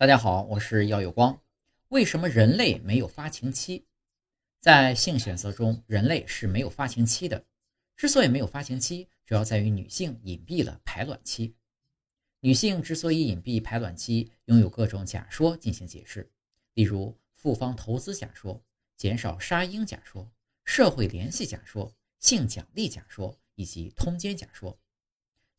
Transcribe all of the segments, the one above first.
大家好，我是耀有光。为什么人类没有发情期？在性选择中，人类是没有发情期的。之所以没有发情期，主要在于女性隐蔽了排卵期。女性之所以隐蔽排卵期，拥有各种假说进行解释，例如复方投资假说、减少杀婴假说、社会联系假说、性奖励假说以及通奸假说。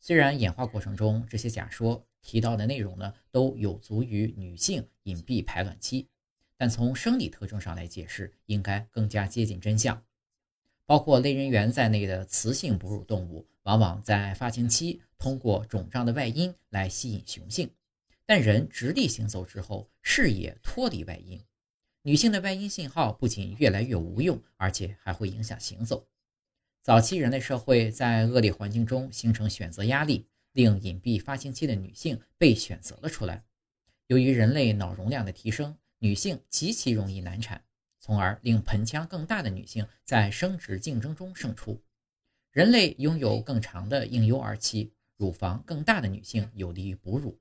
虽然演化过程中这些假说提到的内容呢都有足于女性隐蔽排卵期，但从生理特征上来解释，应该更加接近真相。包括类人猿在内的雌性哺乳动物，往往在发情期通过肿胀的外阴来吸引雄性，但人直立行走之后，视野脱离外阴，女性的外阴信号不仅越来越无用，而且还会影响行走。早期人类社会在恶劣环境中形成选择压力，令隐蔽发情期的女性被选择了出来。由于人类脑容量的提升，女性极其容易难产，从而令盆腔更大的女性在生殖竞争中胜出。人类拥有更长的婴幼儿期，乳房更大的女性有利于哺乳。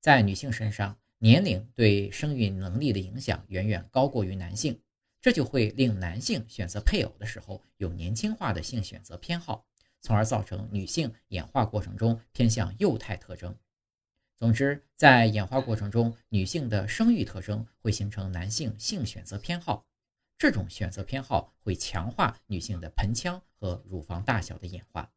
在女性身上，年龄对生育能力的影响远远高过于男性。这就会令男性选择配偶的时候有年轻化的性选择偏好，从而造成女性演化过程中偏向幼态特征。总之，在演化过程中，女性的生育特征会形成男性性选择偏好，这种选择偏好会强化女性的盆腔和乳房大小的演化。